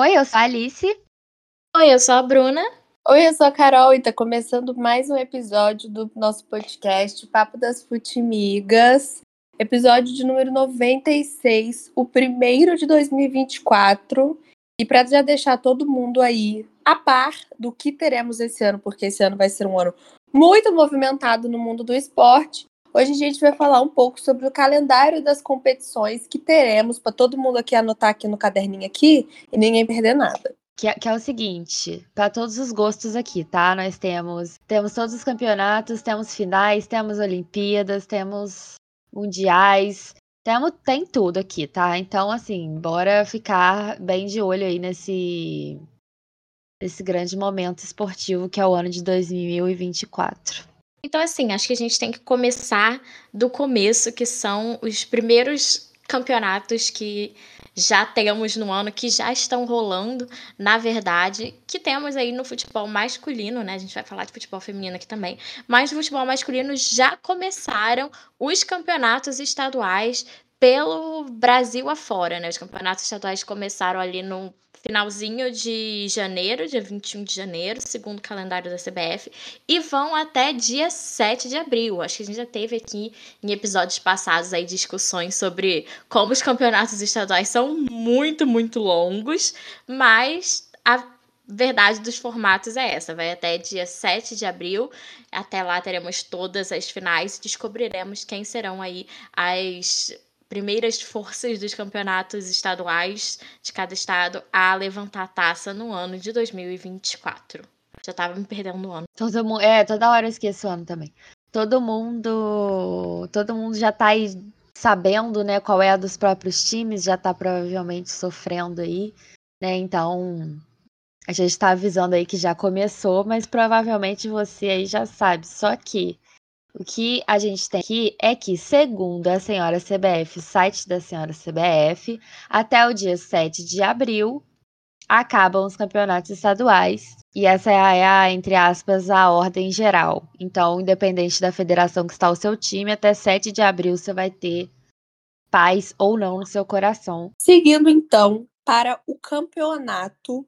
Oi, eu sou a Alice. Oi, eu sou a Bruna. Oi, eu sou a Carol e tá começando mais um episódio do nosso podcast Papo das Futimigas. Episódio de número 96, o primeiro de 2024. E para já deixar todo mundo aí a par do que teremos esse ano, porque esse ano vai ser um ano muito movimentado no mundo do esporte. Hoje a gente vai falar um pouco sobre o calendário das competições que teremos para todo mundo aqui anotar aqui no caderninho aqui e ninguém perder nada. Que é, que é, o seguinte, para todos os gostos aqui, tá? Nós temos temos todos os campeonatos, temos finais, temos Olimpíadas, temos mundiais, temos tem tudo aqui, tá? Então assim, bora ficar bem de olho aí nesse esse grande momento esportivo que é o ano de 2024. Então, assim, acho que a gente tem que começar do começo, que são os primeiros campeonatos que já temos no ano, que já estão rolando, na verdade, que temos aí no futebol masculino, né? A gente vai falar de futebol feminino aqui também, mas no futebol masculino já começaram os campeonatos estaduais pelo Brasil afora, né? Os campeonatos estaduais começaram ali no finalzinho de janeiro, dia 21 de janeiro, segundo o calendário da CBF, e vão até dia 7 de abril. Acho que a gente já teve aqui em episódios passados aí discussões sobre como os campeonatos estaduais são muito, muito longos, mas a verdade dos formatos é essa. Vai até dia 7 de abril. Até lá teremos todas as finais e descobriremos quem serão aí as primeiras forças dos campeonatos estaduais de cada estado a levantar a taça no ano de 2024. Já tava me perdendo no ano. Todo mundo, é, toda hora eu esqueço o ano também. Todo mundo, todo mundo já tá aí sabendo, né, qual é a dos próprios times, já tá provavelmente sofrendo aí, né? Então, a gente está avisando aí que já começou, mas provavelmente você aí já sabe. Só que o que a gente tem aqui é que, segundo a senhora CBF, site da senhora CBF, até o dia 7 de abril acabam os campeonatos estaduais. E essa é a, entre aspas, a ordem geral. Então, independente da federação que está o seu time, até 7 de abril você vai ter paz ou não no seu coração. Seguindo, então, para o campeonato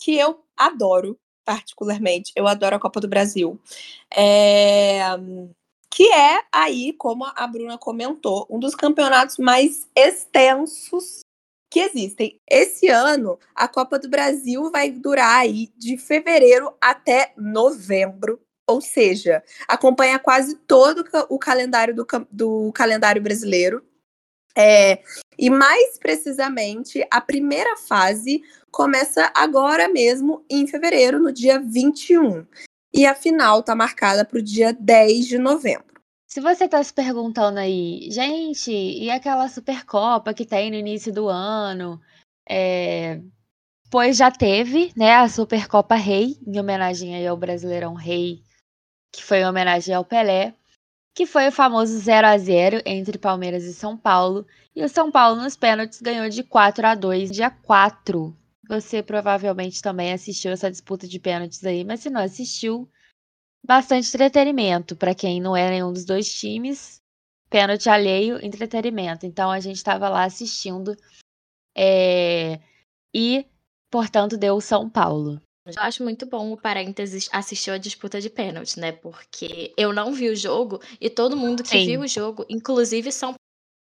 que eu adoro, particularmente. Eu adoro a Copa do Brasil. É... Que é aí, como a Bruna comentou, um dos campeonatos mais extensos que existem. Esse ano, a Copa do Brasil vai durar aí de fevereiro até novembro, ou seja, acompanha quase todo o calendário do, do calendário brasileiro. É, e mais precisamente, a primeira fase começa agora mesmo em fevereiro, no dia 21. E a final está marcada para o dia 10 de novembro. Se você está se perguntando aí, gente, e aquela Supercopa que tem no início do ano? É... Pois já teve, né, a Supercopa Rei, em homenagem ao Brasileirão Rei, que foi em homenagem ao Pelé que foi o famoso 0 a 0 entre Palmeiras e São Paulo, e o São Paulo nos pênaltis ganhou de 4 a 2 dia 4. Você provavelmente também assistiu essa disputa de pênaltis aí, mas se não assistiu, bastante entretenimento para quem não é nenhum dos dois times. Pênalti alheio, entretenimento. Então a gente estava lá assistindo é... e, portanto, deu o São Paulo. Eu acho muito bom o parênteses assistir a disputa de pênalti, né? Porque eu não vi o jogo e todo mundo que Sim. viu o jogo, inclusive São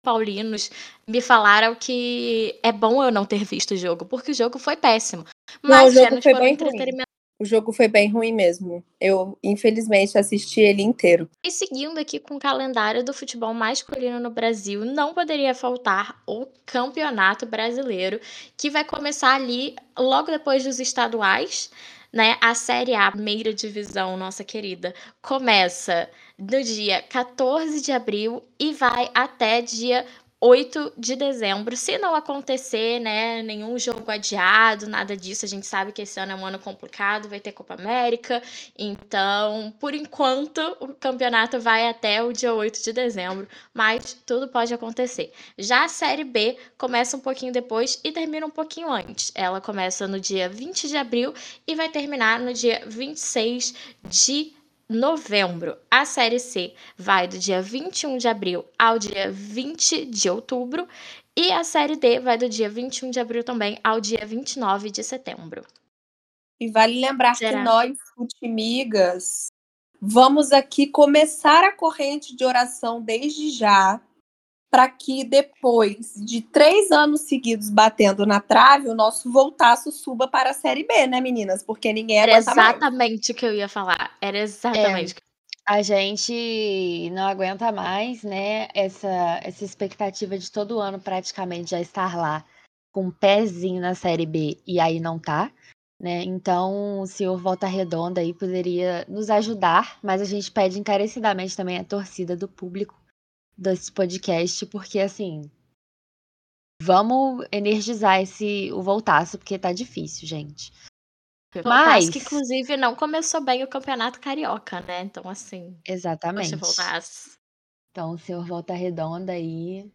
Paulinos, me falaram que é bom eu não ter visto o jogo, porque o jogo foi péssimo. Mas não, o jogo foi bem entretenimento. O jogo foi bem ruim mesmo. Eu, infelizmente, assisti ele inteiro. E seguindo aqui com o calendário do futebol masculino no Brasil, não poderia faltar o Campeonato Brasileiro, que vai começar ali logo depois dos estaduais. Né? A Série A, primeira divisão, nossa querida, começa no dia 14 de abril e vai até dia 8 de dezembro. Se não acontecer, né, nenhum jogo adiado, nada disso, a gente sabe que esse ano é um ano complicado, vai ter Copa América. Então, por enquanto, o campeonato vai até o dia 8 de dezembro, mas tudo pode acontecer. Já a Série B começa um pouquinho depois e termina um pouquinho antes. Ela começa no dia 20 de abril e vai terminar no dia 26 de novembro. A Série C vai do dia 21 de abril ao dia 20 de outubro. E a Série D vai do dia 21 de abril também ao dia 29 de setembro. E vale lembrar Será? que nós, Futimigas, vamos aqui começar a corrente de oração desde já, para que depois de três anos seguidos batendo na trave, o nosso voltaço suba para a Série B, né, meninas? Porque ninguém Era aguenta mais. exatamente o que eu ia falar. Era exatamente. o que- A gente não aguenta mais, né? Essa, essa expectativa de todo ano praticamente já estar lá com um pezinho na Série B e aí não tá, né? Então o senhor Volta Redonda aí poderia nos ajudar, mas a gente pede encarecidamente também a torcida do público desse podcast, porque assim. Vamos energizar esse o voltaço, porque tá difícil, gente. Mas- que inclusive não começou bem o campeonato carioca, né? Então, assim, Exatamente. poxa, voltasse. Então, o senhor Volta Redonda aí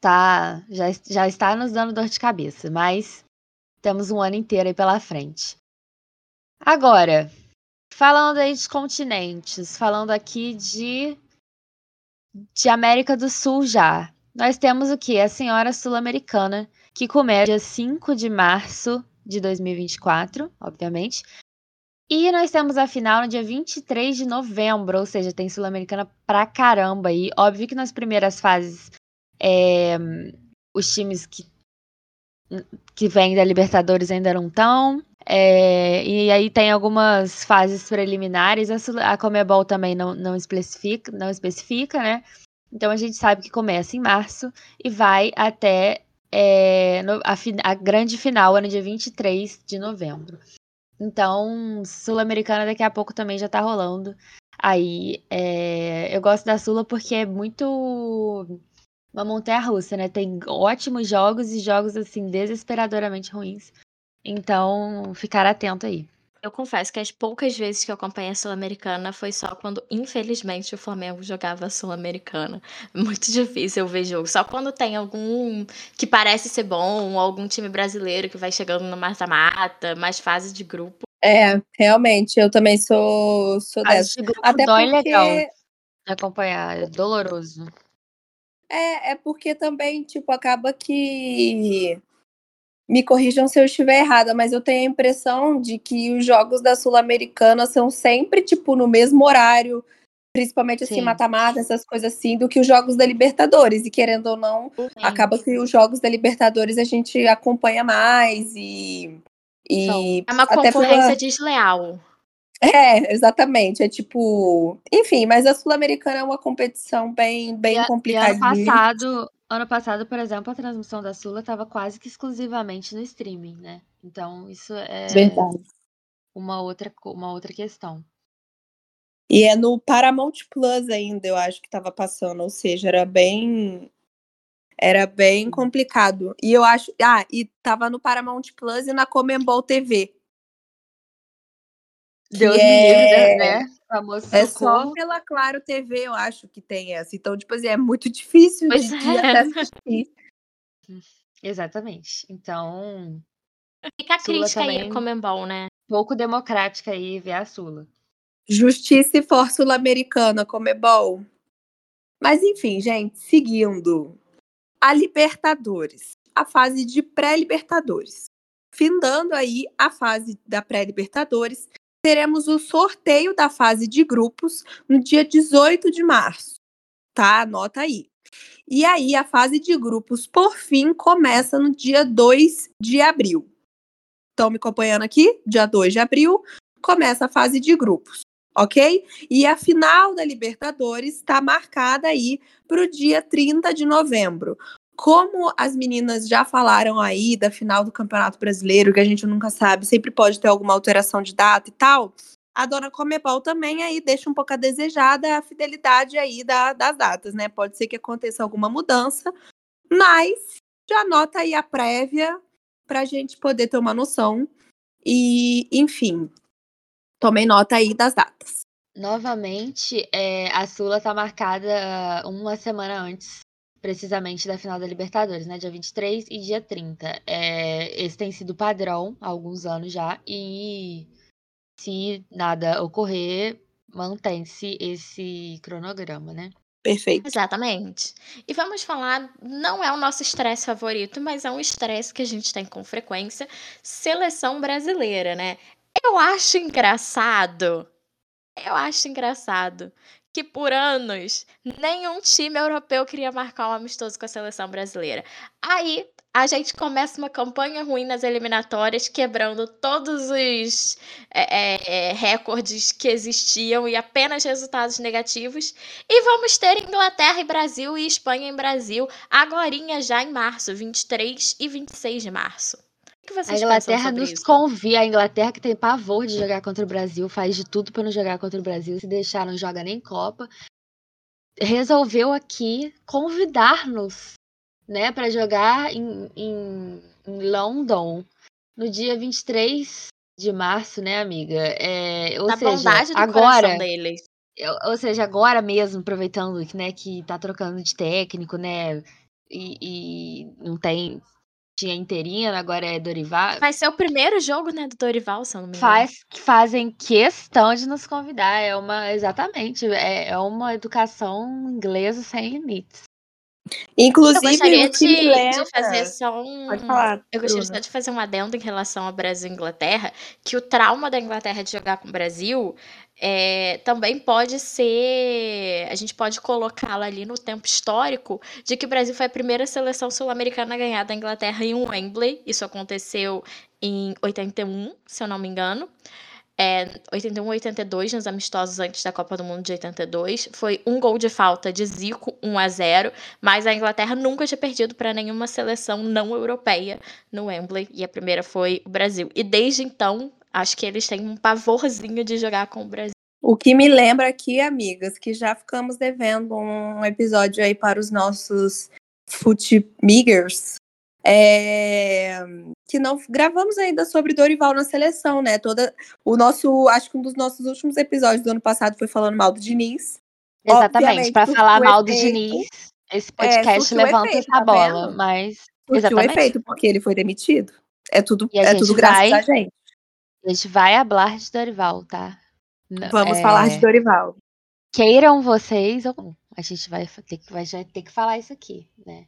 tá, já, já está nos dando dor de cabeça, mas temos um ano inteiro aí pela frente. Agora, falando aí de continentes, falando aqui de, de América do Sul já. Nós temos o que? A Senhora Sul-Americana, que começa dia 5 de março de 2024, obviamente. E nós temos a final no dia 23 de novembro, ou seja, tem Sul-Americana pra caramba aí. Óbvio que nas primeiras fases, é, os times que, que vêm da Libertadores ainda não estão. E aí tem algumas fases preliminares. A, Comebol também não, não, especifica, não especifica, né? Então a gente sabe que começa em março e vai até é, no- a, a grande final, no dia 23 de novembro. Então, Sul-Americana daqui a pouco também já tá rolando. Aí, é, eu gosto da Sula porque é muito uma montanha-russa, né? Tem ótimos jogos e jogos, assim, desesperadoramente ruins. Então, ficar atento aí. Eu confesso que as poucas vezes que eu acompanhei a Sul-Americana foi só quando, infelizmente, o Flamengo jogava a Sul-Americana. Muito difícil eu ver jogo. Só quando tem algum que parece ser bom, ou algum time brasileiro que vai chegando no mata-mata, mais fase de grupo. É, realmente, eu também sou, sou dessa. esse grupo Até dói porque legal de acompanhar, é doloroso. É, é porque também, tipo, acaba que. Me corrijam se eu estiver errada, mas eu tenho a impressão de que os jogos da Sul-Americana são sempre, tipo, no mesmo horário, principalmente assim, Sim. mata-mata, essas coisas assim, do que os jogos da Libertadores. E querendo ou não, acaba que os jogos da Libertadores a gente acompanha mais e. e É uma concorrência pela- desleal. É, exatamente. É tipo. Enfim, mas a Sul-Americana é uma competição bem, bem E, a- e ano passado, ano passado, por exemplo, a transmissão da Sula estava quase que exclusivamente no streaming, né? Então, isso é Verdade. uma outra, uma outra questão. E é no Paramount Plus ainda, eu acho que tava passando, ou seja, era bem era bem complicado. E eu acho, ah, e tava no Paramount Plus e na Comembol TV. Deus me é- livre, né? Famoso É só pela Claro TV, eu acho que tem essa. Então, tipo assim, é muito difícil Pois de, é. até assistir. Exatamente. Então, Fica a Sula crítica aí a Comembol, né? pouco democrática aí ver a Sula. Justiça e For Sul-Americana, Comebol. Mas enfim, gente, seguindo. A Libertadores. A fase de pré-Libertadores. Findando aí a fase da pré-Libertadores, teremos o sorteio da fase de grupos no dia 18 de março. Tá? Anota aí. E aí, a fase de grupos, por fim, começa no dia 2 de abril. Estão me acompanhando aqui? Dia 2 de abril começa a fase de grupos ok? E a final da Libertadores está marcada aí para o dia 30 de novembro. Como as meninas já falaram aí da final do Campeonato Brasileiro, que a gente nunca sabe, sempre pode ter alguma alteração de data e tal, a dona Comebol também aí deixa um pouco a desejada a fidelidade aí da- das datas, né? Pode ser que aconteça alguma mudança, mas já anota aí a prévia para a gente poder ter uma noção. E, enfim, tomem nota aí das datas. Novamente, é, a Sula tá marcada uma semana antes, precisamente, da final da Libertadores, né? Dia 23 e dia 30. É, esse tem sido padrão há alguns anos já. E se nada ocorrer, mantém-se esse cronograma, né? Perfeito. Exatamente. E vamos falar, não é o nosso estresse favorito, mas é um estresse que a gente tem com frequência, seleção brasileira, né? Eu acho engraçado. Eu acho engraçado que por anos nenhum time europeu queria marcar um amistoso com a seleção brasileira. Aí a gente começa uma campanha ruim nas eliminatórias, quebrando todos os é, é, recordes que existiam e apenas resultados negativos. E vamos ter Inglaterra e Brasil e Espanha em Brasil, agora já em março, 23 e 26 de março. Que vocês a Inglaterra nos isso? convia, a Inglaterra que tem pavor de jogar contra o Brasil, faz de tudo para não jogar contra o Brasil, se deixar não joga nem Copa. Resolveu aqui convidar-nos né, para jogar em, em, em, London no dia 23 de março, né, amiga? É, ou da seja, bondade do agora, deles. Ou seja, agora mesmo, aproveitando né, que tá trocando de técnico, né? E, e não tem. Tinha interina, agora é Dorival. Vai ser o primeiro jogo, né, do Dorival, se eu não me engano. Faz, fazem questão de nos convidar. É uma. Exatamente. É, é uma educação inglesa sem limites. Inclusive, eu gostaria de, de, fazer só um. Pode falar. Eu gostaria só de fazer um adendo em relação ao Brasil e Inglaterra, que o trauma da Inglaterra de jogar com o Brasil é, também pode ser. A gente pode colocá-lo ali no tempo histórico de que o Brasil foi a primeira seleção sul-americana a ganhar da Inglaterra em um Wembley. Isso aconteceu em 81, se eu não me engano é, 81 82 nos amistosos antes da Copa do Mundo de 82. Foi um gol de falta de Zico, 1 a 0 mas a Inglaterra nunca tinha perdido para nenhuma seleção não europeia no Wembley, e a primeira foi o Brasil. E desde então, acho que eles têm um pavorzinho de jogar com o Brasil. O que me lembra aqui, amigas, que já ficamos devendo um episódio aí para os nossos Footmigers, é, que não gravamos ainda sobre Dorival na seleção, né? Toda o nosso, acho que um dos nossos últimos episódios do ano passado foi falando mal do Diniz. Exatamente, para falar mal do Diniz, esse é, podcast é, levanta efeito, essa tá bola, mas surtiu exatamente. efeito porque ele foi demitido. É tudo, é tudo graças vai, a gente. A gente vai falar de Dorival, tá? Vamos é... falar de Dorival. Queiram vocês ou não, a gente vai ter que vai já ter que falar isso aqui, né?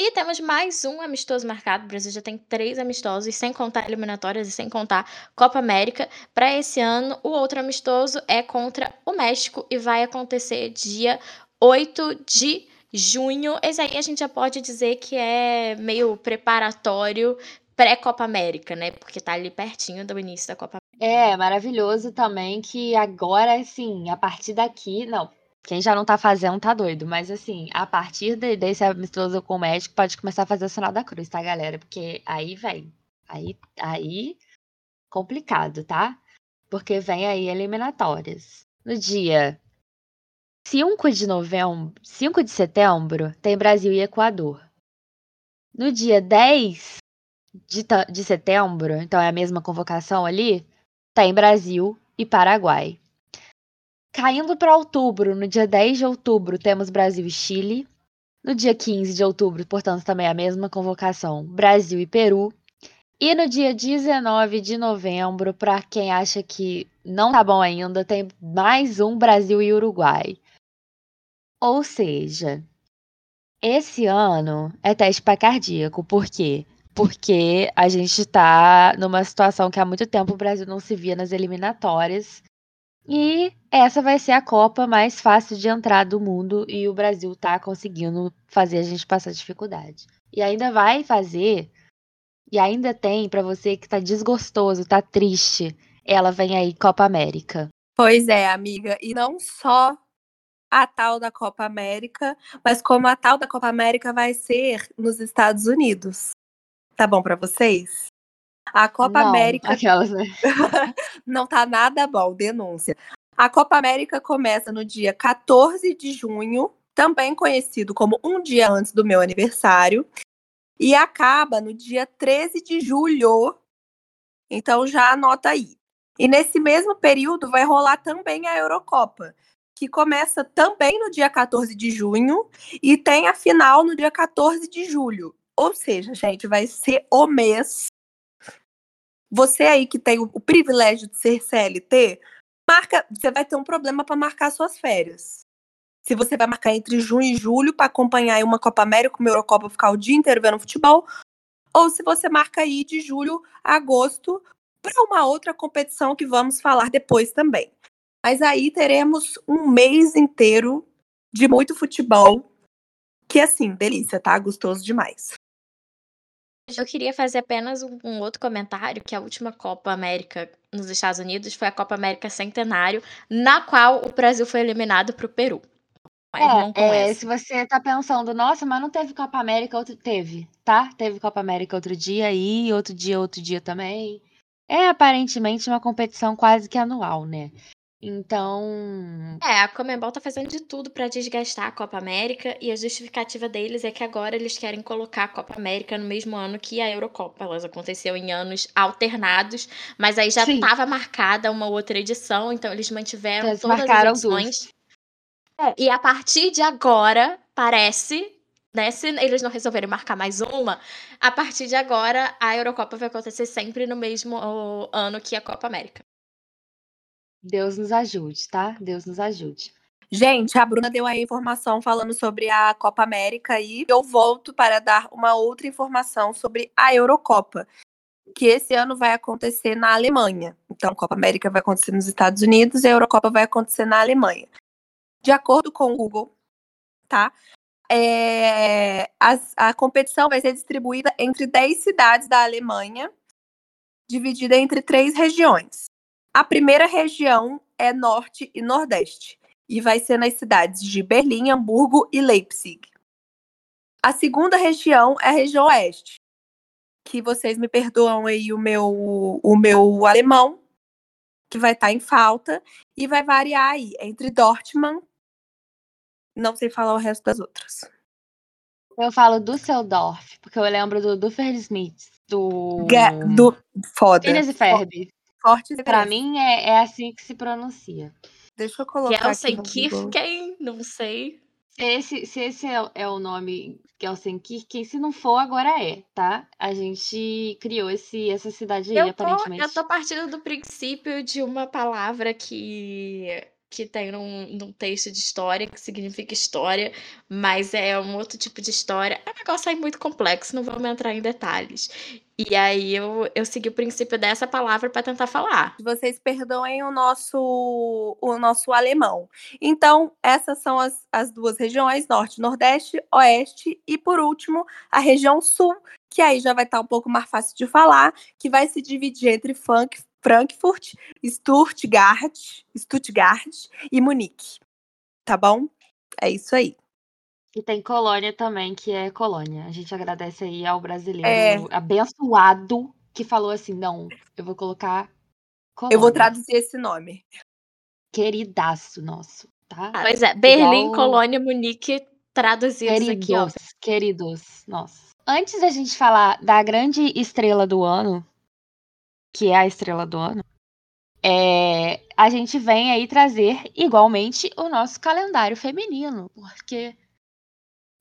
E temos mais um amistoso marcado. O Brasil já tem três amistosos, sem contar eliminatórias e sem contar Copa América. Para esse ano, o outro amistoso é contra o México e vai acontecer dia 8 de junho. Esse aí a gente já pode dizer que é meio preparatório pré-Copa América, né? Porque tá ali pertinho do início da Copa É, maravilhoso também que agora, assim, a partir daqui, não, quem já não tá fazendo tá doido. Mas assim, a partir de, desse amistoso com o médico, pode começar a fazer o sinal da cruz, tá, galera? Porque aí vem. Aí, aí complicado, tá? Porque vem aí eliminatórias. No dia 5 de novembro, 5 de setembro, tem Brasil e Equador. No dia 10 de, de setembro, então é a mesma convocação ali, tem Brasil e Paraguai. Caindo para outubro, no dia 10 de outubro, temos Brasil e Chile. No dia 15 de outubro, portanto, também a mesma convocação, Brasil e Peru. E no dia 19 de novembro, para quem acha que não tá bom ainda, tem mais um Brasil e Uruguai. Ou seja, esse ano é teste para cardíaco. Por quê? Porque a gente está numa situação que há muito tempo o Brasil não se via nas eliminatórias. E essa vai ser a Copa mais fácil de entrar do mundo e o Brasil tá conseguindo fazer a gente passar dificuldade. E ainda vai fazer, e ainda tem para você que tá desgostoso, tá triste, ela vem aí Copa América. Pois é, amiga, e não só a tal da Copa América, mas como a tal da Copa América vai ser nos Estados Unidos. Tá bom para vocês? A Copa não, América. Aquelas, né? não tá nada bom, denúncia. A Copa América começa no dia 14 de junho, também conhecido como um dia antes do meu aniversário, e acaba no dia 13 de julho. Então já anota aí. E nesse mesmo período vai rolar também a Eurocopa, que começa também no dia 14 de junho e tem a final no dia 14 de julho. Ou seja, gente, vai ser o mês você aí que tem o, o privilégio de ser CLT, marca, você vai ter um problema para marcar suas férias. Se você vai marcar entre junho e julho para acompanhar uma Copa América, uma Eurocopa, ficar o dia inteiro vendo futebol, ou se você marca aí de julho a agosto para uma outra competição que vamos falar depois também. Mas aí teremos um mês inteiro de muito futebol, que assim, delícia, tá? Gostoso demais. Eu queria fazer apenas um, um, outro comentário, que a última Copa América nos Estados Unidos foi a Copa América Centenário, na qual o Brasil foi eliminado para o Peru. É, é, se você tá pensando, nossa, mas não teve Copa América, outro teve, tá? Teve Copa América outro dia aí, outro dia, outro dia também. É aparentemente uma competição quase que anual, né? Então. É, a Comembol tá fazendo de tudo para desgastar a Copa América e a justificativa deles é que agora eles querem colocar a Copa América no mesmo ano que a Eurocopa. Elas aconteceu em anos alternados, mas aí já estava marcada uma outra edição, então eles mantiveram eles todas as edições. É, e a partir de agora, parece né? Se eles não resolverem marcar mais uma, a partir de agora a Eurocopa vai acontecer sempre no mesmo ano que a Copa América. Deus nos ajude, tá? Deus nos ajude. Gente, a Bruna deu aí informação falando sobre a Copa América e eu volto para dar uma outra informação sobre a Eurocopa, que esse ano vai acontecer na Alemanha. Então, a Copa América vai acontecer nos Estados Unidos e a Eurocopa vai acontecer na Alemanha. De acordo com o Google, tá? É, a, a competição vai ser distribuída entre 10 cidades da Alemanha, dividida entre três regiões. A primeira região é Norte e Nordeste, e vai ser nas cidades de Berlim, Hamburgo e Leipzig. A segunda região é a região Oeste, que vocês me perdoam aí o meu, o meu alemão, que vai estar tá em falta, e vai variar aí entre Dortmund, não sei falar o resto das outras. Eu falo Düsseldorf, porque eu lembro do Duffer Smith, do... do... Foda. Phineas e Ferb. Fortes Pra mim é, é assim que se pronuncia. Deixa eu colocar Gelsenkirchen, não sei. Se esse, se esse é, é o nome Gelsenkirchen, se não for, agora é, tá? A gente criou esse, essa cidade aí, eu tô, aparentemente. Eu tô partindo do princípio de uma palavra que que tem num, num, texto de história, que significa história, mas é um outro tipo de história. É um negócio aí muito complexo, não vamos entrar em detalhes. E aí eu, eu segui o princípio dessa palavra para tentar falar. Vocês perdoem o nosso, o nosso alemão. Então, essas são as, as duas regiões, norte, nordeste, oeste, e por último, a região sul, que aí já vai estar um pouco mais fácil de falar, que vai se dividir entre Frankfurt, Stuttgart, Stuttgart e Munique. Tá bom? É isso aí. E tem Colônia também, que é Colônia. A gente agradece aí ao brasileiro é... abençoado que falou assim: não, eu vou colocar. Colônia. Eu vou traduzir esse nome. Queridaço nosso, tá? Pois é, Berlim, Igual... Colônia, Munique, traduzidos queridos, aqui, ó. Queridos, nossa. Antes da gente falar da grande estrela do ano, que é a estrela do ano, é, a gente vem aí trazer igualmente o nosso calendário feminino, porque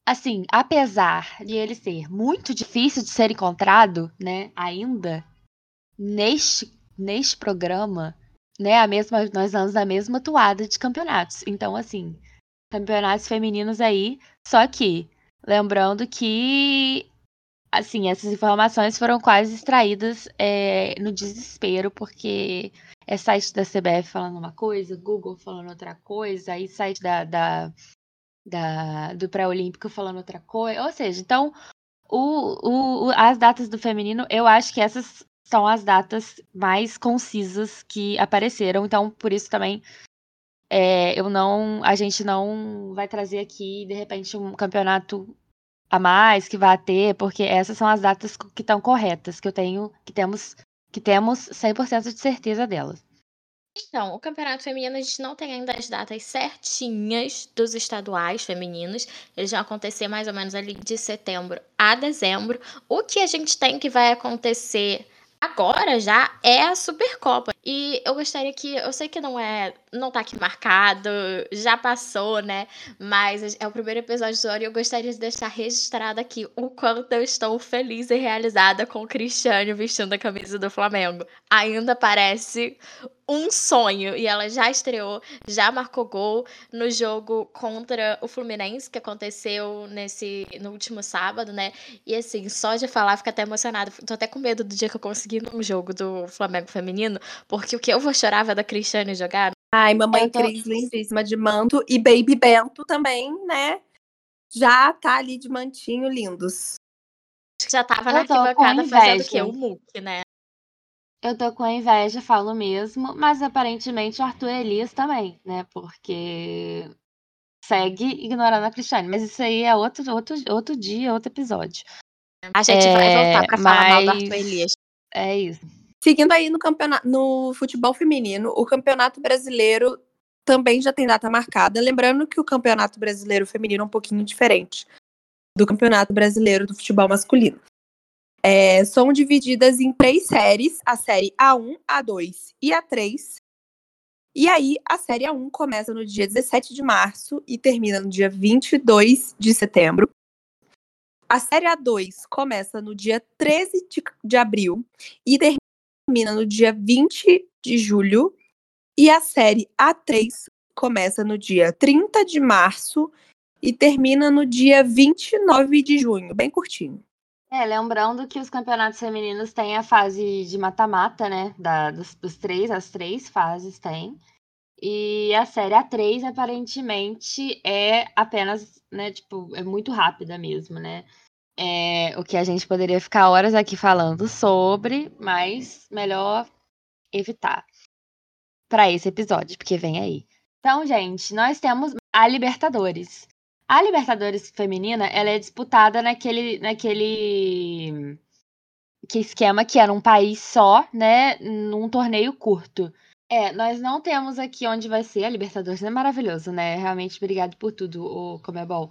assim, apesar de ele ser muito difícil de ser encontrado, né, ainda neste neste programa, né, a mesma nós vamos na mesma toada de campeonatos. Então, assim, campeonatos femininos aí, só que lembrando que assim, essas informações foram quase extraídas é, no desespero, porque é site da CBF falando uma coisa, Google falando outra coisa, aí site da, da, da do pré-olímpico falando outra coisa. Ou seja, então, o, o, as datas do feminino, eu acho que essas são as datas mais concisas que apareceram. Então, por isso também é, eu não, a gente não vai trazer aqui de repente um campeonato a mais que vai ter, porque essas são as datas que estão corretas, que eu tenho, que temos, que temos 100% de certeza delas. Então, o campeonato feminino a gente não tem ainda as datas certinhas dos estaduais femininos. Eles vão acontecer mais ou menos ali de setembro a dezembro. O que a gente tem que vai acontecer agora já é a Supercopa. E eu gostaria que, eu sei que não é, não tá aqui marcado, já passou, né? Mas é o primeiro episódio do ano e eu gostaria de deixar registrado aqui o quanto eu estou feliz e realizada com o Cristiano vestindo a camisa do Flamengo. Ainda parece um sonho. E ela já estreou, já marcou gol no jogo contra o Fluminense, que aconteceu nesse no último sábado, né? E assim, só de falar, fica até emocionada. Tô até com medo do dia que eu conseguir num jogo do Flamengo feminino, porque o que eu vou chorar é da Cristiane jogar. Ai, mamãe tô... Cris, lindíssima de manto. E Baby Bento também, né? Já tá ali de mantinho, lindos. Já tava eu na arquibancada fazendo o quê? O Mook, né? Eu tô com inveja, falo mesmo, mas aparentemente o Arthur Elias também, né? Porque segue ignorando a Cristiane. Mas isso aí é outro, outro, outro dia, outro episódio. A gente é, vai voltar pra mas... falar mal do Arthur Elias. É isso. Seguindo aí no campeonato, no futebol feminino, o Campeonato Brasileiro também já tem data marcada. Lembrando que o Campeonato Brasileiro Feminino é um pouquinho diferente do Campeonato Brasileiro do Futebol Masculino. É, são divididas em três séries: a série A1, A2 e A3. E aí, a série A1 começa no dia 17 de março e termina no dia 22 de setembro. A série A2 começa no dia 13 de, de abril e termina no dia 20 de julho. E a série A3 começa no dia 30 de março e termina no dia 29 de junho, bem curtinho. É, lembrando que os campeonatos femininos têm a fase de mata-mata, né? Da, dos, dos, três, as três fases tem. E a série A3, aparentemente, é apenas, né? Tipo, é muito rápida mesmo, né? É, o que a gente poderia ficar horas aqui falando sobre, mas melhor evitar para esse episódio, porque vem aí. Então, gente, nós temos a Libertadores. A Libertadores feminina, ela é disputada naquele, naquele que esquema que era um país só, né, num torneio curto. É, nós não temos aqui onde vai ser a Libertadores, é maravilhoso, né? Realmente, obrigado por tudo, o Comebol.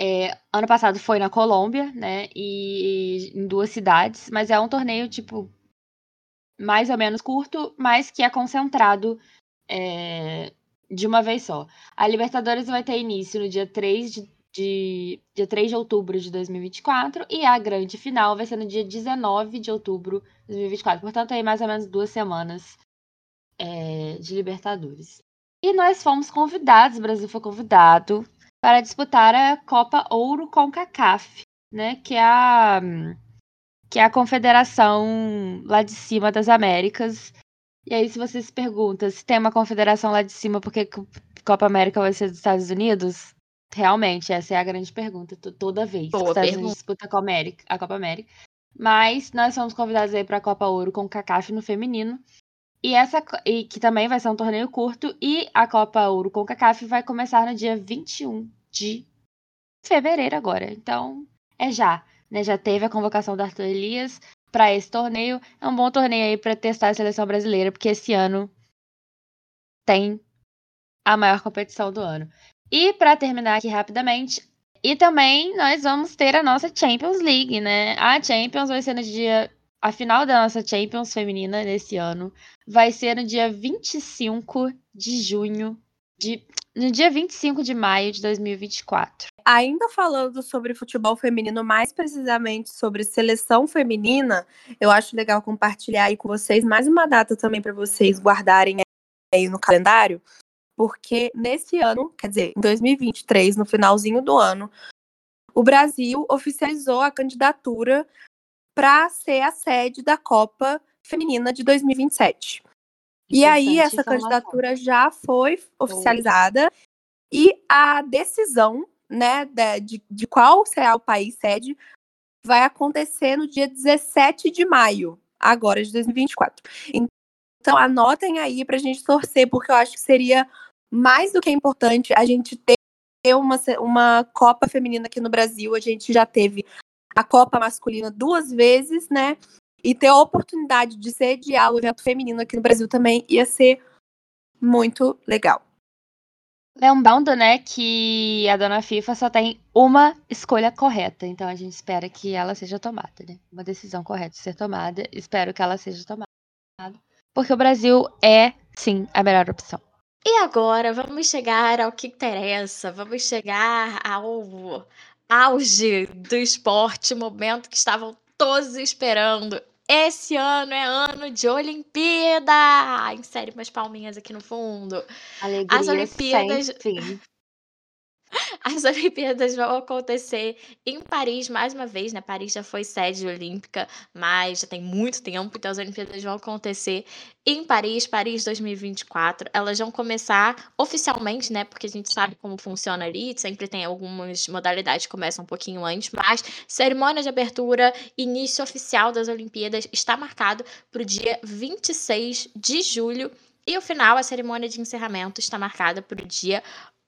É, ano passado foi na Colômbia, né? E em duas cidades, mas é um torneio, tipo, mais ou menos curto, mas que é concentrado é, de uma vez só. A Libertadores vai ter início no dia 3 de, de, dia 3 de outubro de 2024 e a grande final vai ser no dia 19 de outubro de 2024. Portanto, aí mais ou menos duas semanas é, de Libertadores. E nós fomos convidados, o Brasil foi convidado para disputar a Copa Ouro com CACAF, né? Que é a que é a confederação lá de cima das Américas e aí, se você se pergunta se tem uma confederação lá de cima, por que Copa América vai ser dos Estados Unidos? Realmente, essa é a grande pergunta, toda vez Boa que os Estados pergunta. Unidos disputa a Copa, América, a Copa América. Mas nós fomos convidados aí para a Copa Ouro com o CACAF no feminino. E essa e que também vai ser um torneio curto. E a Copa Ouro com o CACAF vai começar no dia 21 de fevereiro agora. Então, é já. Né? Já teve a convocação do Arthur Elias para esse torneio. É um bom torneio aí para testar a seleção brasileira, porque esse ano tem a maior competição do ano. E para terminar aqui rapidamente, e também nós vamos ter a nossa Champions League, né? A Champions vai ser no dia a final da nossa Champions feminina desse ano vai ser no dia 25 de junho de no dia 25 de maio de 2024. Ainda falando sobre futebol feminino, mais precisamente sobre seleção feminina, eu acho legal compartilhar aí com vocês mais uma data também para vocês guardarem aí no calendário, porque nesse ano, quer dizer, em 2023, no finalzinho do ano, o Brasil oficializou a candidatura para ser a sede da Copa Feminina de 2027. E aí, essa candidatura já foi oficializada e a decisão né, de, de qual será o país sede vai acontecer no dia 17 de maio, agora de 2024. Então, anotem aí para a gente torcer, porque eu acho que seria mais do que importante a gente ter uma, uma Copa Feminina aqui no Brasil. A gente já teve a Copa Masculina duas vezes, né? E ter a oportunidade de sediar o evento feminino aqui no Brasil também ia ser muito legal. Lembrando, né, que a dona FIFA só tem uma escolha correta, então a gente espera que ela seja tomada, né? Uma decisão correta ser tomada, espero que ela seja tomada. Porque o Brasil é, sim, a melhor opção. E agora vamos chegar ao que interessa, vamos chegar ao auge do esporte, momento que estavam todos esperando. Esse ano é ano de Olimpíada! Insere umas palminhas aqui no fundo. Alegria As Olimpíadas. sem fim. As Olimpíadas vão acontecer em Paris mais uma vez, né? Paris já foi sede olímpica, mas já tem muito tempo, então as Olimpíadas vão acontecer em Paris, Paris 2024. Elas vão começar oficialmente, né? Porque a gente sabe como funciona ali, sempre tem algumas modalidades que começam um pouquinho antes, mas cerimônia de abertura, início oficial das Olimpíadas está marcado para o dia 26 de julho. E o final, a cerimônia de encerramento, está marcada para o dia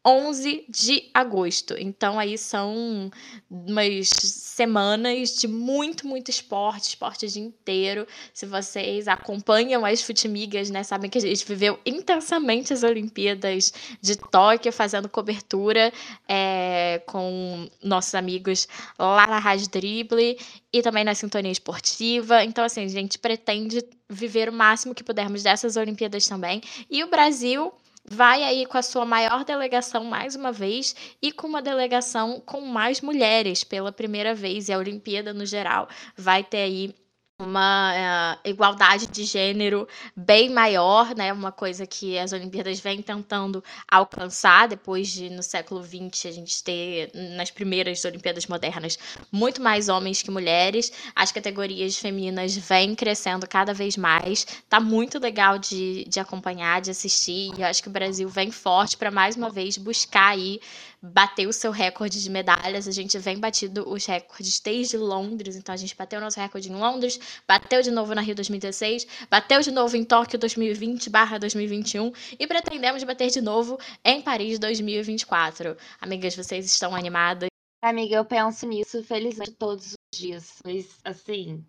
11 de agosto. Então aí são umas semanas de muito, muito esporte, esporte o dia inteiro. Se vocês acompanham as futimigas, né, sabem que a gente viveu intensamente as Olimpíadas de Tóquio, fazendo cobertura é, com nossos amigos lá na Rádio Drible e também na Sintonia Esportiva. Então, assim, a gente pretende viver o máximo que pudermos dessas Olimpíadas também. E o Brasil vai aí com a sua maior delegação mais uma vez e com uma delegação com mais mulheres pela primeira vez. E a Olimpíada, no geral, vai ter aí uma uh, igualdade de gênero bem maior, né? Uma coisa que as Olimpíadas vêm tentando alcançar depois de no século XX a gente ter nas primeiras Olimpíadas modernas muito mais homens que mulheres. As categorias femininas vêm crescendo cada vez mais. Tá muito legal de, de acompanhar, de assistir. E eu acho que o Brasil vem forte para mais uma vez buscar aí bater o seu recorde de medalhas. A gente vem batido os recordes desde Londres, então a gente bateu nosso recorde em Londres, bateu de novo na Rio 2016, bateu de novo em Tóquio 2020/2021 e pretendemos bater de novo em Paris 2024. Amigas, vocês estão animadas? Amiga, eu penso nisso felizmente todos os dias, mas assim,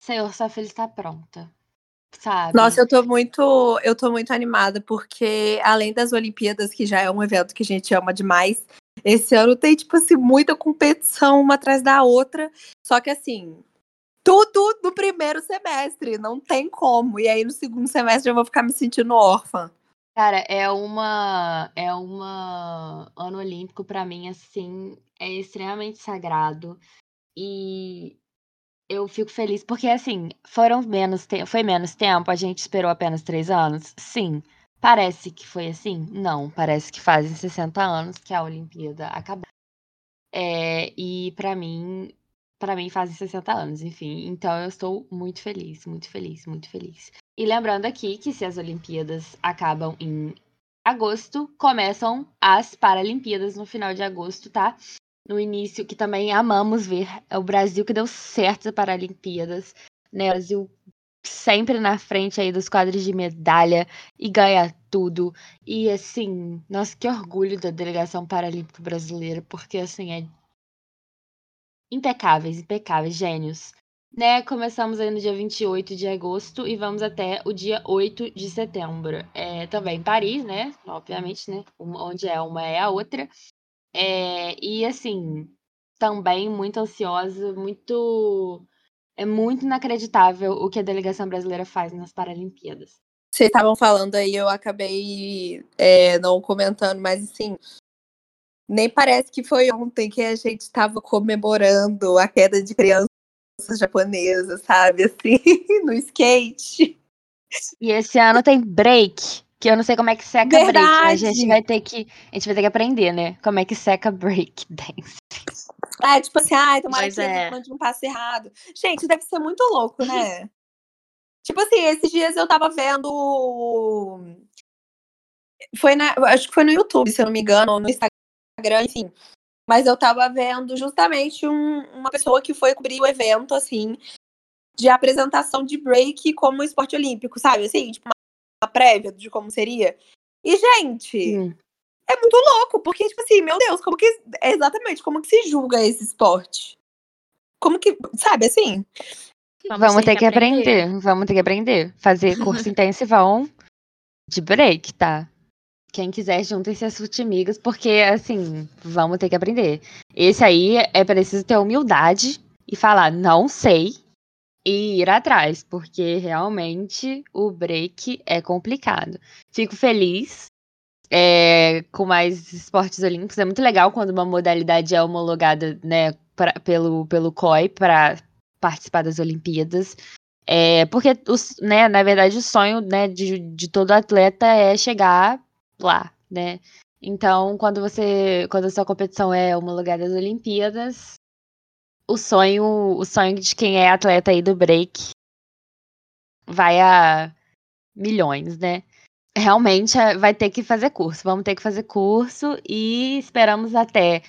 Senhor, sua filha está pronta. Sabe? Nossa, eu tô muito, eu tô muito animada porque além das Olimpíadas, que já é um evento que a gente ama demais, esse ano tem tipo assim muita competição uma atrás da outra, só que assim, tudo no primeiro semestre, não tem como. E aí no segundo semestre eu vou ficar me sentindo órfã. Cara, é uma é uma ano olímpico pra mim assim, é extremamente sagrado. E eu fico feliz porque, assim, foram menos te- foi menos tempo, a gente esperou apenas três anos? Sim. Parece que foi assim? Não, parece que fazem 60 anos que a Olimpíada acabou. É, e pra mim, para mim fazem 60 anos, enfim. Então eu estou muito feliz, muito feliz, muito feliz. E lembrando aqui que se as Olimpíadas acabam em agosto, começam as Paralimpíadas no final de agosto, tá? No início, que também amamos ver, é o Brasil que deu certo para Paralimpíadas, né? O Brasil sempre na frente aí dos quadros de medalha e ganha tudo. E assim, nossa, que orgulho da delegação paralímpica brasileira, porque assim, é impecáveis, impecáveis, gênios. Né, começamos aí no dia 28 de agosto e vamos até o dia 8 de setembro. É, também Paris, né? Obviamente, né? Onde é uma é a outra. É, e assim, também muito ansiosa, muito. É muito inacreditável o que a delegação brasileira faz nas Paralimpíadas. Vocês estavam falando aí, eu acabei é, não comentando, mas assim, nem parece que foi ontem que a gente estava comemorando a queda de crianças japonesas, sabe? Assim, no skate. E esse ano tem break. Que eu não sei como é que seca Verdade. break, mas a gente vai ter que. A gente vai ter que aprender, né? Como é que seca break dance. É, tipo assim, ai, tomara que é. mande um passe errado. Gente, deve ser muito louco, né? tipo assim, esses dias eu tava vendo. Foi na. Acho que foi no YouTube, se eu não me engano, ou no Instagram, enfim. Mas eu tava vendo justamente um- uma pessoa que foi cobrir o evento, assim, de apresentação de break como esporte olímpico, sabe? Assim, tipo, prévia de como seria. E, gente, Hum. é muito louco, porque, tipo assim, meu Deus, como que. é Exatamente, como que se julga esse esporte? Como que. Sabe assim? Vamos, ter que aprender. Vamos ter que aprender. Fazer curso intensivão de break, tá? Quem quiser, juntem-se as futimigas, porque, assim, vamos ter que aprender. Esse aí é preciso ter humildade e falar, não sei, e ir atrás, porque realmente o break é complicado. Fico feliz é, com mais esportes olímpicos. É muito legal quando uma modalidade é homologada né, pra, pelo, pelo COI para participar das Olimpíadas. É, porque, os, né, na verdade, o sonho né, de, de todo atleta é chegar lá, né? Então, quando você, quando a sua competição é homologada às Olimpíadas, o sonho, o sonho de quem é atleta aí do break vai a milhões, né? Realmente é, vai ter que fazer curso. Vamos ter que fazer curso e esperamos até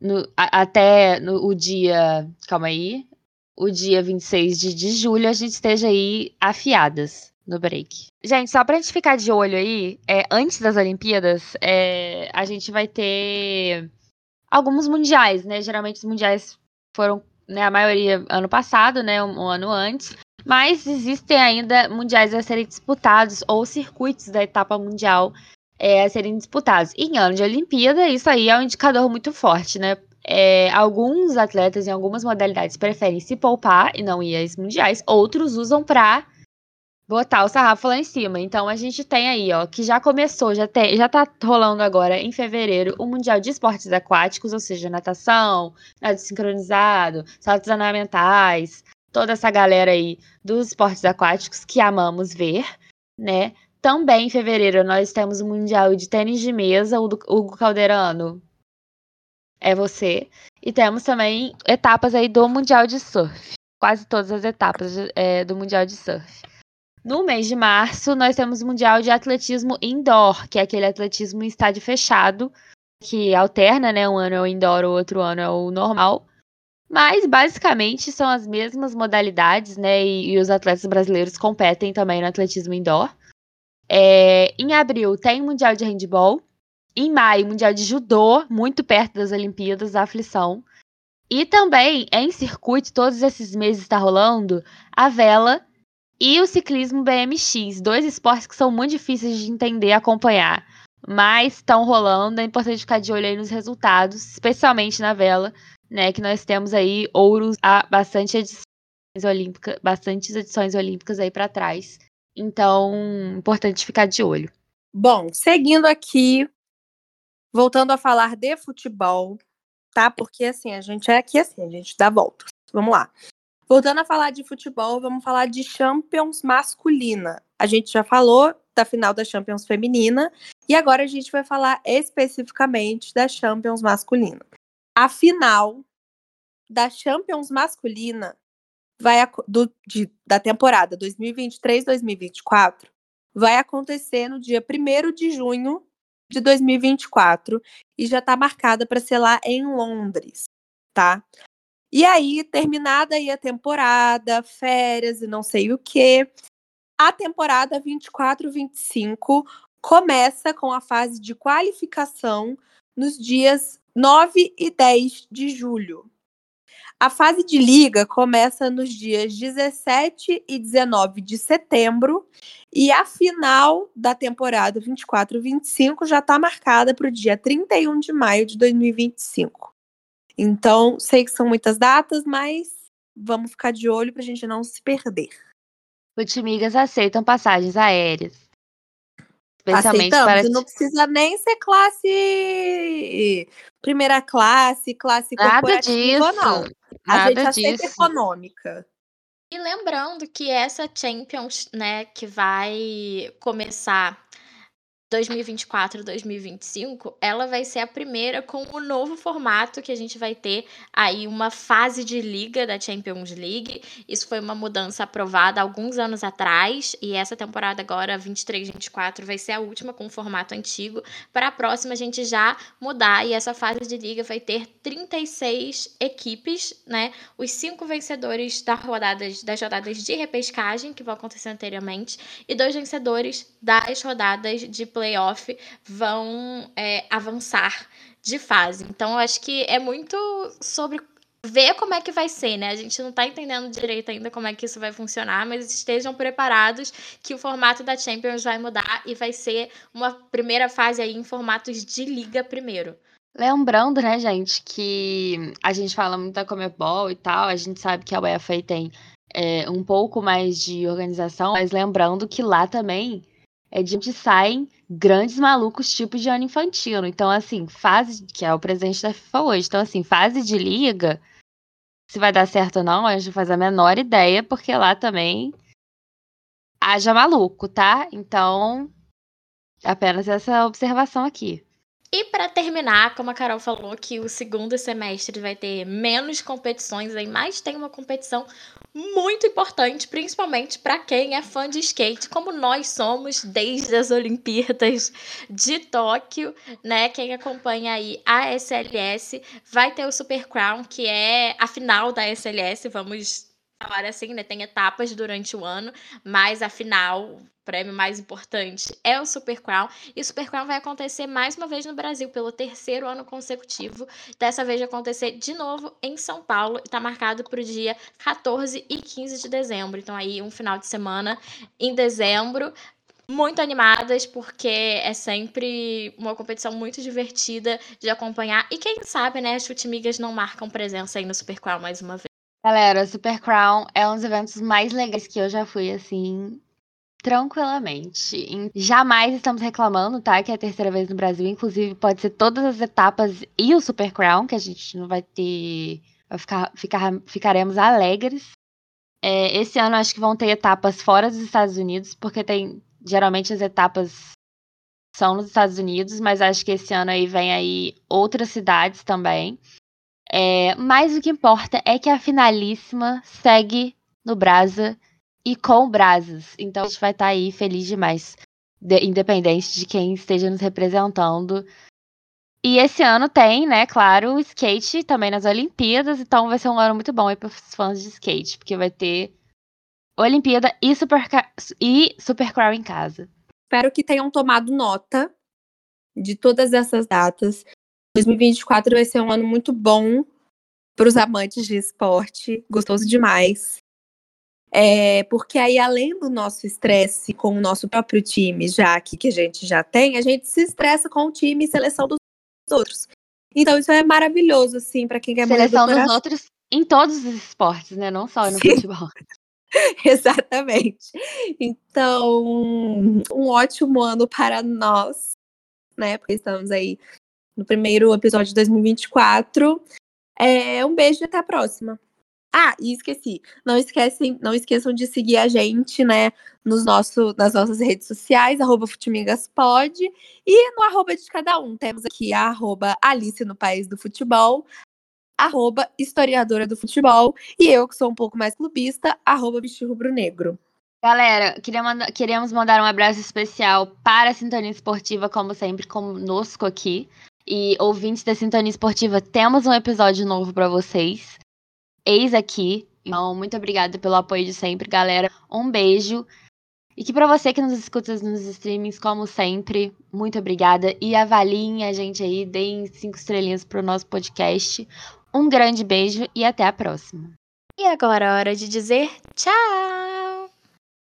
no, até no, o dia, calma aí, o dia 26 de, de julho a gente esteja aí afiadas no break. Gente, só pra gente ficar de olho aí, é, antes das Olimpíadas, é, a gente vai ter alguns mundiais, né? Geralmente os mundiais foram, né, a maioria ano passado, né, um, um ano antes. Mas existem ainda mundiais a serem disputados ou circuitos da etapa mundial é, a serem disputados. Em ano de Olimpíada, isso aí é um indicador muito forte, né? É, alguns atletas em algumas modalidades preferem se poupar e não ir às mundiais, outros usam para botar o sarrafo lá em cima. Então a gente tem aí, ó, que já começou, já, tem, já tá rolando agora em fevereiro o Mundial de Esportes Aquáticos, ou seja, natação, nado sincronizado, saltos ornamentais, toda essa galera aí dos esportes aquáticos que amamos ver, né? Também em fevereiro nós temos o Mundial de Tênis de Mesa, o do Hugo Calderano. É você. E temos também etapas aí do Mundial de Surf. Quase todas as etapas é, do Mundial de Surf. No mês de março, nós temos o Mundial de Atletismo Indoor, que é aquele atletismo em estádio fechado, que alterna, né? Um ano é o indoor, o outro ano é o normal. Mas, basicamente, são as mesmas modalidades, né? E, e os atletas brasileiros competem também no atletismo indoor. É, em abril, tem o Mundial de Handball. Em maio, Mundial de Judô, muito perto das Olimpíadas, da aflição. E também, em circuito, todos esses meses está rolando a vela e o ciclismo BMX, dois esportes que são muito difíceis de entender e acompanhar, mas estão rolando, é importante ficar de olho aí nos resultados, especialmente na vela, né, que nós temos aí ouros a bastante edições olímpicas, bastantes edições olímpicas aí para trás. Então, importante ficar de olho. Bom, seguindo aqui, voltando a falar de futebol, tá? Porque assim, a gente é aqui assim, a gente dá voltas. Vamos lá. Voltando a falar de futebol, vamos falar de Champions masculina. A gente já falou da final da Champions feminina e agora a gente vai falar especificamente da Champions masculina. A final da Champions masculina vai do, de, da temporada 2023-2024 vai acontecer no dia 1 de junho de 2024 e já está marcada para ser lá em Londres, tá? E aí, terminada aí a temporada, férias e não sei o que, a temporada 24-25 começa com a fase de qualificação nos dias 9 e 10 de julho. A fase de liga começa nos dias 17 e 19 de setembro e a final da temporada 24-25 já está marcada para o dia 31 de maio de 2025. Então, sei que são muitas datas, mas vamos ficar de olho para a gente não se perder. Futimigas aceitam passagens aéreas. Especialmente Aceitamos, para... não precisa nem ser classe primeira classe, classe Nada disso. não. A Nada gente aceita disso. econômica. E lembrando que essa Champions, né, que vai começar 2024, 2025, ela vai ser a primeira com o novo formato que a gente vai ter aí uma fase de liga da Champions League. Isso foi uma mudança aprovada alguns anos atrás e essa temporada agora 23, 24 vai ser a última com o formato antigo. Para a próxima a gente já mudar e essa fase de liga vai ter 36 equipes, né? Os cinco vencedores das rodadas das rodadas de repescagem que vão acontecer anteriormente e dois vencedores das rodadas de play playoff vão é, avançar de fase. Então, eu acho que é muito sobre ver como é que vai ser, né? A gente não tá entendendo direito ainda como é que isso vai funcionar, mas estejam preparados que o formato da Champions vai mudar e vai ser uma primeira fase aí em formatos de liga primeiro. Lembrando, né, gente, que a gente fala muito da Comebol e tal, a gente sabe que a UEFA tem é, um pouco mais de organização, mas lembrando que lá também é de onde saem grandes malucos tipo de ano Infantino. Então, assim, fase, que é o presidente da FIFA hoje. Então, assim, fase de liga, se vai dar certo ou não, a gente faz a menor ideia, porque lá também haja maluco, tá? Então, apenas essa observação aqui. E para terminar, como a Carol falou, que o segundo semestre vai ter menos competições, aí mais tem uma competição muito importante, principalmente para quem é fã de skate, como nós somos desde as Olimpíadas de Tóquio, né? Quem acompanha aí a SLS vai ter o Super Crown, que é a final da SLS, vamos falar assim, né? Tem etapas durante o ano, mas a final, o prêmio mais importante é o Super Crown. E o Super Crown vai acontecer mais uma vez no Brasil, pelo terceiro ano consecutivo. Dessa vez vai acontecer de novo em São Paulo e está marcado para o dia 14 e 15 de dezembro. Então, aí, um final de semana em dezembro muito animadas, porque é sempre uma competição muito divertida de acompanhar. E quem sabe, né, as Futimigas não marcam presença aí no Super Crown mais uma vez. Galera, Super Crown é um dos eventos mais legais que eu já fui, assim, tranquilamente. Jamais estamos reclamando, tá? Que é a terceira vez no Brasil. Inclusive, pode ser todas as etapas e o Super Crown, que a gente não vai ter. Vai ficar, ficar, ficaremos alegres. É, esse ano acho que vão ter etapas fora dos Estados Unidos, porque tem. Geralmente as etapas são nos Estados Unidos, mas acho que esse ano aí vem aí outras cidades também. É, mas o que importa é que a finalíssima segue no Brasa e com Brasas. Então a gente vai estar tá aí feliz demais, de, independente de quem esteja nos representando. E esse ano tem, né, claro, o skate também nas Olimpíadas, então vai ser um ano muito bom aí para os fãs de skate, porque vai ter Olimpíada e Super, e Super em casa. Espero que tenham tomado nota de todas essas datas 2024 vai ser um ano muito bom para os amantes de esporte, gostoso demais. É, porque aí, além do nosso estresse com o nosso próprio time, já que, que a gente já tem, a gente se estressa com o time e seleção dos outros. Então, isso é maravilhoso, assim, para quem quer Seleção do dos outros em todos os esportes, né? Não só no Sim. futebol. Exatamente. Então, um ótimo ano para nós, né? Porque estamos aí no primeiro episódio de 2024. É, um beijo e até a próxima. Ah, e esqueci. Não esquecem, não esqueçam de seguir a gente, né, nos nosso, nas nossas redes sociais, arroba Futimigaspod, e no arroba de cada um. Temos aqui a arroba Alice no País do Futebol, arroba historiadora do futebol, e eu, que sou um pouco mais clubista, arroba bicho rubro-negro. Galera, queria manda queríamos mandar um abraço especial para a Sintonia Esportiva, como sempre, conosco aqui. E ouvintes da Sintonia Esportiva, temos um episódio novo para vocês. Eis aqui. Então, muito obrigada pelo apoio de sempre, galera. Um beijo. E que para você que nos escuta nos streamings, como sempre, muito obrigada. E avaliem a gente aí, deem cinco estrelinhas pro nosso podcast. Um grande beijo e até a próxima. E agora é hora de dizer tchau!